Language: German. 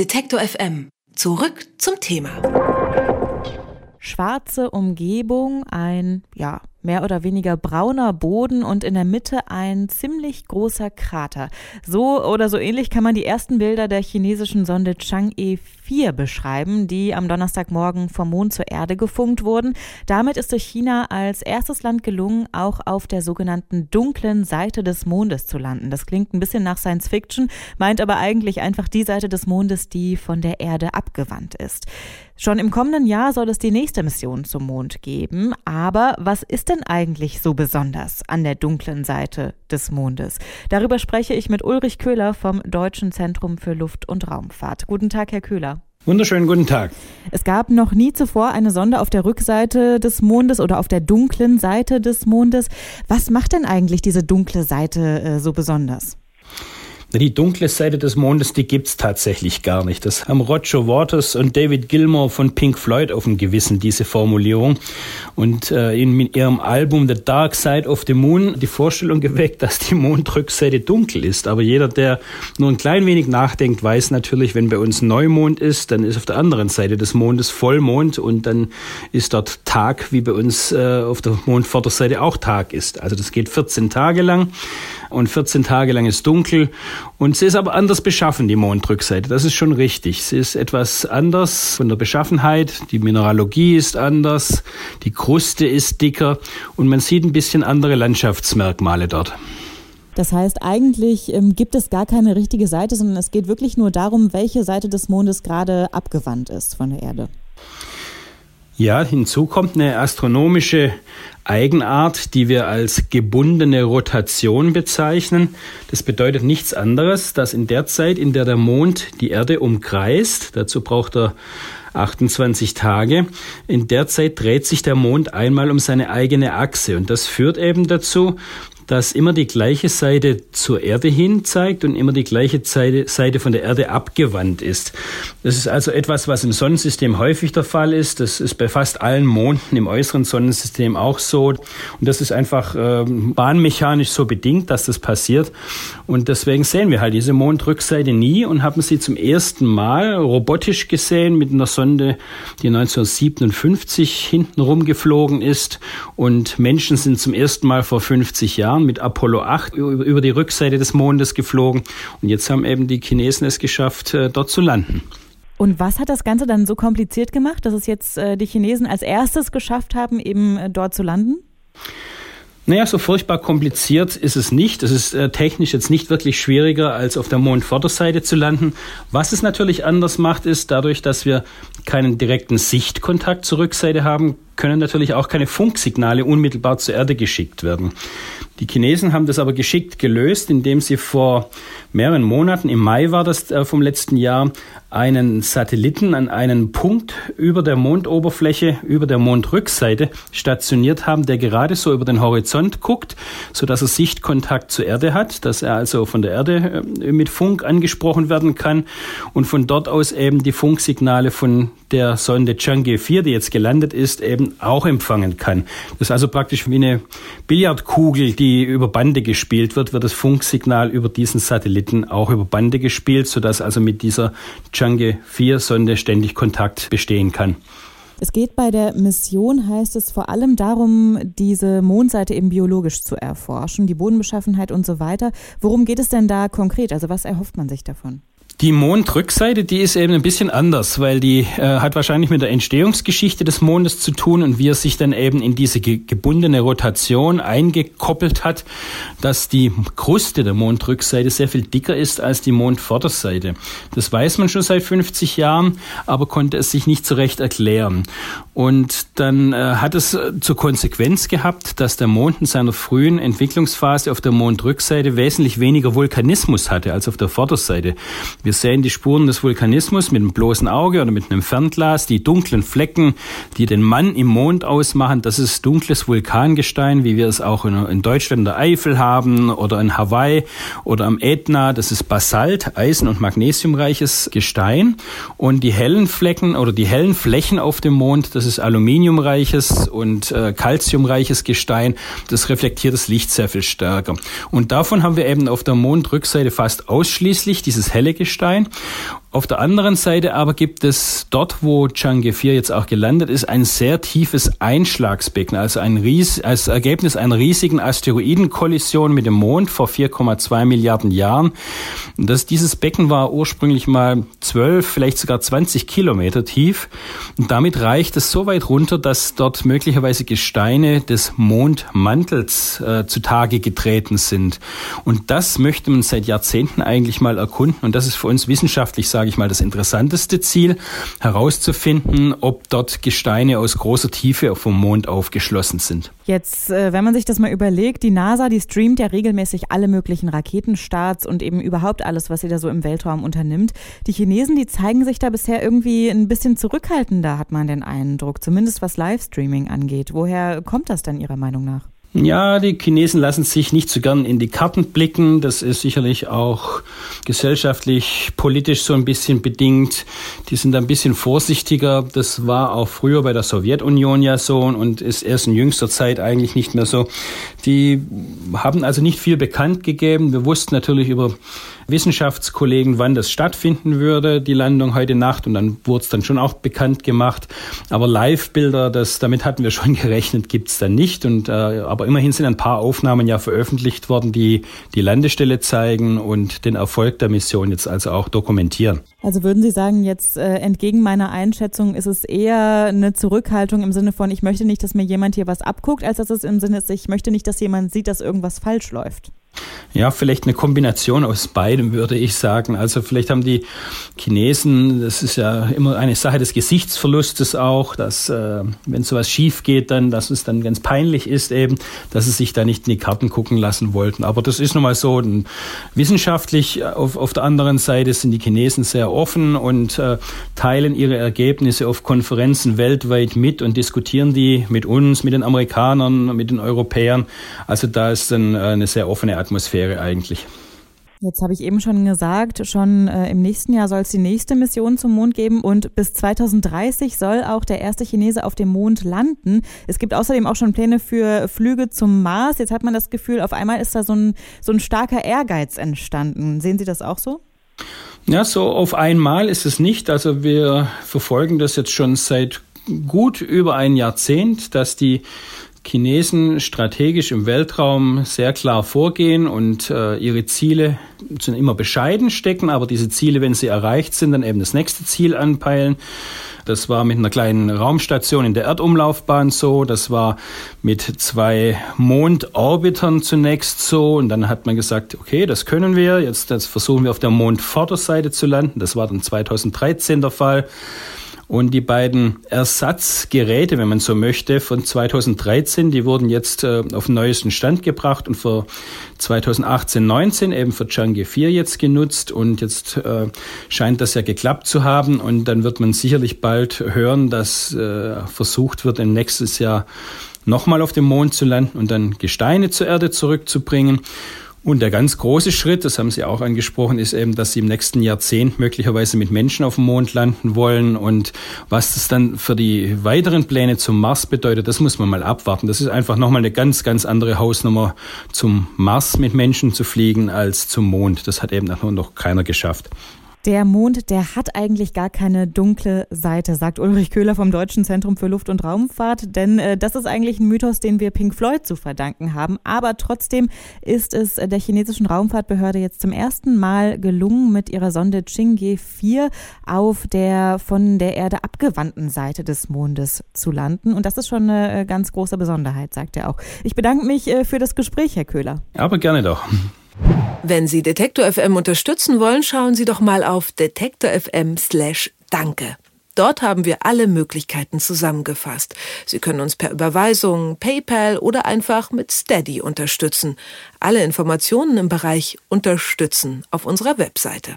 Detektor FM. Zurück zum Thema. Schwarze Umgebung, ein, ja, mehr oder weniger brauner Boden und in der Mitte ein ziemlich großer Krater. So oder so ähnlich kann man die ersten Bilder der chinesischen Sonde Chang'e 4 beschreiben, die am Donnerstagmorgen vom Mond zur Erde gefunkt wurden. Damit ist es China als erstes Land gelungen, auch auf der sogenannten dunklen Seite des Mondes zu landen. Das klingt ein bisschen nach Science Fiction, meint aber eigentlich einfach die Seite des Mondes, die von der Erde abgewandt ist. Schon im kommenden Jahr soll es die nächste Mission zum Mond geben. Aber was ist denn eigentlich so besonders an der dunklen Seite des Mondes? Darüber spreche ich mit Ulrich Köhler vom Deutschen Zentrum für Luft- und Raumfahrt. Guten Tag, Herr Köhler. Wunderschönen guten Tag. Es gab noch nie zuvor eine Sonde auf der Rückseite des Mondes oder auf der dunklen Seite des Mondes. Was macht denn eigentlich diese dunkle Seite äh, so besonders? Die dunkle Seite des Mondes, die gibt's tatsächlich gar nicht. Das haben Roger Waters und David Gilmour von Pink Floyd auf dem Gewissen, diese Formulierung. Und äh, in ihrem Album The Dark Side of the Moon die Vorstellung geweckt, dass die Mondrückseite dunkel ist. Aber jeder, der nur ein klein wenig nachdenkt, weiß natürlich, wenn bei uns Neumond ist, dann ist auf der anderen Seite des Mondes Vollmond und dann ist dort Tag, wie bei uns äh, auf der Mondvorderseite auch Tag ist. Also das geht 14 Tage lang und 14 Tage lang ist dunkel. Und sie ist aber anders beschaffen, die Mondrückseite. Das ist schon richtig. Sie ist etwas anders von der Beschaffenheit. Die Mineralogie ist anders. Die Kruste ist dicker. Und man sieht ein bisschen andere Landschaftsmerkmale dort. Das heißt, eigentlich ähm, gibt es gar keine richtige Seite, sondern es geht wirklich nur darum, welche Seite des Mondes gerade abgewandt ist von der Erde. Ja, hinzu kommt eine astronomische Eigenart, die wir als gebundene Rotation bezeichnen. Das bedeutet nichts anderes, dass in der Zeit, in der der Mond die Erde umkreist, dazu braucht er 28 Tage. In der Zeit dreht sich der Mond einmal um seine eigene Achse und das führt eben dazu, dass immer die gleiche Seite zur Erde hin zeigt und immer die gleiche Seite von der Erde abgewandt ist. Das ist also etwas, was im Sonnensystem häufig der Fall ist. Das ist bei fast allen Monden im äußeren Sonnensystem auch so. Und das ist einfach äh, bahnmechanisch so bedingt, dass das passiert. Und deswegen sehen wir halt diese Mondrückseite nie und haben sie zum ersten Mal robotisch gesehen mit einer Sonde, die 1957 hinten rumgeflogen ist. Und Menschen sind zum ersten Mal vor 50 Jahren Jahren mit Apollo 8 über die Rückseite des Mondes geflogen. Und jetzt haben eben die Chinesen es geschafft, äh, dort zu landen. Und was hat das Ganze dann so kompliziert gemacht, dass es jetzt äh, die Chinesen als erstes geschafft haben, eben äh, dort zu landen? Naja, so furchtbar kompliziert ist es nicht. Es ist äh, technisch jetzt nicht wirklich schwieriger, als auf der Mondvorderseite zu landen. Was es natürlich anders macht, ist dadurch, dass wir keinen direkten Sichtkontakt zur Rückseite haben, können natürlich auch keine Funksignale unmittelbar zur Erde geschickt werden. Die Chinesen haben das aber geschickt gelöst, indem sie vor mehreren Monaten, im Mai war das äh, vom letzten Jahr, einen Satelliten an einen Punkt über der Mondoberfläche, über der Mondrückseite stationiert haben, der gerade so über den Horizont guckt, so dass er Sichtkontakt zur Erde hat, dass er also von der Erde äh, mit Funk angesprochen werden kann und von dort aus eben die Funksignale von der Sonde Chang'e 4, die jetzt gelandet ist, eben auch empfangen kann. Das ist also praktisch wie eine Billardkugel, die über Bande gespielt wird, wird das Funksignal über diesen Satelliten auch über Bande gespielt, sodass also mit dieser Chang'e 4 Sonde ständig Kontakt bestehen kann. Es geht bei der Mission, heißt es, vor allem darum, diese Mondseite eben biologisch zu erforschen, die Bodenbeschaffenheit und so weiter. Worum geht es denn da konkret? Also was erhofft man sich davon? Die Mondrückseite, die ist eben ein bisschen anders, weil die äh, hat wahrscheinlich mit der Entstehungsgeschichte des Mondes zu tun und wie er sich dann eben in diese ge gebundene Rotation eingekoppelt hat, dass die Kruste der Mondrückseite sehr viel dicker ist als die Mondvorderseite. Das weiß man schon seit 50 Jahren, aber konnte es sich nicht so recht erklären. Und dann äh, hat es äh, zur Konsequenz gehabt, dass der Mond in seiner frühen Entwicklungsphase auf der Mondrückseite wesentlich weniger Vulkanismus hatte als auf der Vorderseite. Wir sehen die Spuren des Vulkanismus mit einem bloßen Auge oder mit einem Fernglas, die dunklen Flecken, die den Mann im Mond ausmachen. Das ist dunkles Vulkangestein, wie wir es auch in, Deutschland in der Eifel haben oder in Hawaii oder am Ätna. Das ist Basalt, Eisen- und Magnesiumreiches Gestein. Und die hellen Flecken oder die hellen Flächen auf dem Mond, das ist Aluminiumreiches und äh, Calciumreiches Gestein. Das reflektiert das Licht sehr viel stärker. Und davon haben wir eben auf der Mondrückseite fast ausschließlich dieses helle Gestein. Auf der anderen Seite aber gibt es dort, wo Chang'e 4 jetzt auch gelandet ist, ein sehr tiefes Einschlagsbecken, also ein Ries als Ergebnis einer riesigen Asteroidenkollision mit dem Mond vor 4,2 Milliarden Jahren. Das, dieses Becken war ursprünglich mal 12, vielleicht sogar 20 Kilometer tief. Und damit reicht es so weit runter, dass dort möglicherweise Gesteine des Mondmantels äh, zutage getreten sind. Und das möchte man seit Jahrzehnten eigentlich mal erkunden. Und das ist für uns wissenschaftlich, sage ich mal, das interessanteste Ziel, herauszufinden, ob dort Gesteine aus großer Tiefe vom Mond aufgeschlossen sind. Jetzt, äh, wenn man sich das mal überlegt, die NASA, die streamt ja regelmäßig alle möglichen Raketenstarts und eben überhaupt alles, was sie da so im Weltraum unternimmt. Die Chinesen, die zeigen sich da bisher irgendwie ein bisschen zurückhaltender, hat man den Eindruck, zumindest was Livestreaming angeht. Woher kommt das denn Ihrer Meinung nach? Ja, die Chinesen lassen sich nicht so gern in die Karten blicken. Das ist sicherlich auch gesellschaftlich, politisch so ein bisschen bedingt. Die sind ein bisschen vorsichtiger. Das war auch früher bei der Sowjetunion ja so und ist erst in jüngster Zeit eigentlich nicht mehr so. Die haben also nicht viel bekannt gegeben. Wir wussten natürlich über Wissenschaftskollegen, wann das stattfinden würde, die Landung heute Nacht. Und dann wurde es dann schon auch bekannt gemacht. Aber Live-Bilder, damit hatten wir schon gerechnet, gibt's dann nicht. Und, äh, aber immerhin sind ein paar Aufnahmen ja veröffentlicht worden, die die Landestelle zeigen und den Erfolg der Mission jetzt also auch dokumentieren. Also würden Sie sagen, jetzt äh, entgegen meiner Einschätzung ist es eher eine Zurückhaltung im Sinne von, ich möchte nicht, dass mir jemand hier was abguckt, als dass es im Sinne ist, ich möchte nicht, dass jemand sieht, dass irgendwas falsch läuft? Ja, vielleicht eine Kombination aus beidem, würde ich sagen. Also vielleicht haben die Chinesen, das ist ja immer eine Sache des Gesichtsverlustes auch, dass äh, wenn sowas schief geht, dann, dass es dann ganz peinlich ist eben, dass sie sich da nicht in die Karten gucken lassen wollten. Aber das ist nun mal so. Wissenschaftlich auf, auf der anderen Seite sind die Chinesen sehr offen und äh, teilen ihre Ergebnisse auf Konferenzen weltweit mit und diskutieren die mit uns, mit den Amerikanern, mit den Europäern. Also da ist dann äh, eine sehr offene Atmosphäre eigentlich. Jetzt habe ich eben schon gesagt, schon äh, im nächsten Jahr soll es die nächste Mission zum Mond geben und bis 2030 soll auch der erste Chinese auf dem Mond landen. Es gibt außerdem auch schon Pläne für Flüge zum Mars. Jetzt hat man das Gefühl, auf einmal ist da so ein, so ein starker Ehrgeiz entstanden. Sehen Sie das auch so? Ja, so auf einmal ist es nicht. Also wir verfolgen das jetzt schon seit gut über ein Jahrzehnt, dass die Chinesen strategisch im Weltraum sehr klar vorgehen und äh, ihre Ziele sind immer bescheiden stecken, aber diese Ziele, wenn sie erreicht sind, dann eben das nächste Ziel anpeilen. Das war mit einer kleinen Raumstation in der Erdumlaufbahn so, das war mit zwei Mondorbitern zunächst so und dann hat man gesagt, okay, das können wir, jetzt das versuchen wir auf der Mondvorderseite zu landen. Das war dann 2013 der Fall. Und die beiden Ersatzgeräte, wenn man so möchte, von 2013, die wurden jetzt äh, auf den neuesten Stand gebracht und für 2018, 19 eben für Chang'e 4 jetzt genutzt. Und jetzt äh, scheint das ja geklappt zu haben. Und dann wird man sicherlich bald hören, dass äh, versucht wird, im nächstes Jahr nochmal auf dem Mond zu landen und dann Gesteine zur Erde zurückzubringen. Und der ganz große Schritt, das haben Sie auch angesprochen, ist eben, dass Sie im nächsten Jahrzehnt möglicherweise mit Menschen auf dem Mond landen wollen. Und was das dann für die weiteren Pläne zum Mars bedeutet, das muss man mal abwarten. Das ist einfach nochmal eine ganz, ganz andere Hausnummer, zum Mars mit Menschen zu fliegen als zum Mond. Das hat eben noch keiner geschafft. Der Mond, der hat eigentlich gar keine dunkle Seite, sagt Ulrich Köhler vom Deutschen Zentrum für Luft- und Raumfahrt. Denn äh, das ist eigentlich ein Mythos, den wir Pink Floyd zu verdanken haben. Aber trotzdem ist es der chinesischen Raumfahrtbehörde jetzt zum ersten Mal gelungen, mit ihrer Sonde Ching'e 4 auf der von der Erde abgewandten Seite des Mondes zu landen. Und das ist schon eine äh, ganz große Besonderheit, sagt er auch. Ich bedanke mich äh, für das Gespräch, Herr Köhler. Aber gerne doch. Wenn Sie Detektor FM unterstützen wollen, schauen Sie doch mal auf detektor FM slash Danke. Dort haben wir alle Möglichkeiten zusammengefasst. Sie können uns per Überweisung, PayPal oder einfach mit Steady unterstützen. Alle Informationen im Bereich Unterstützen auf unserer Webseite.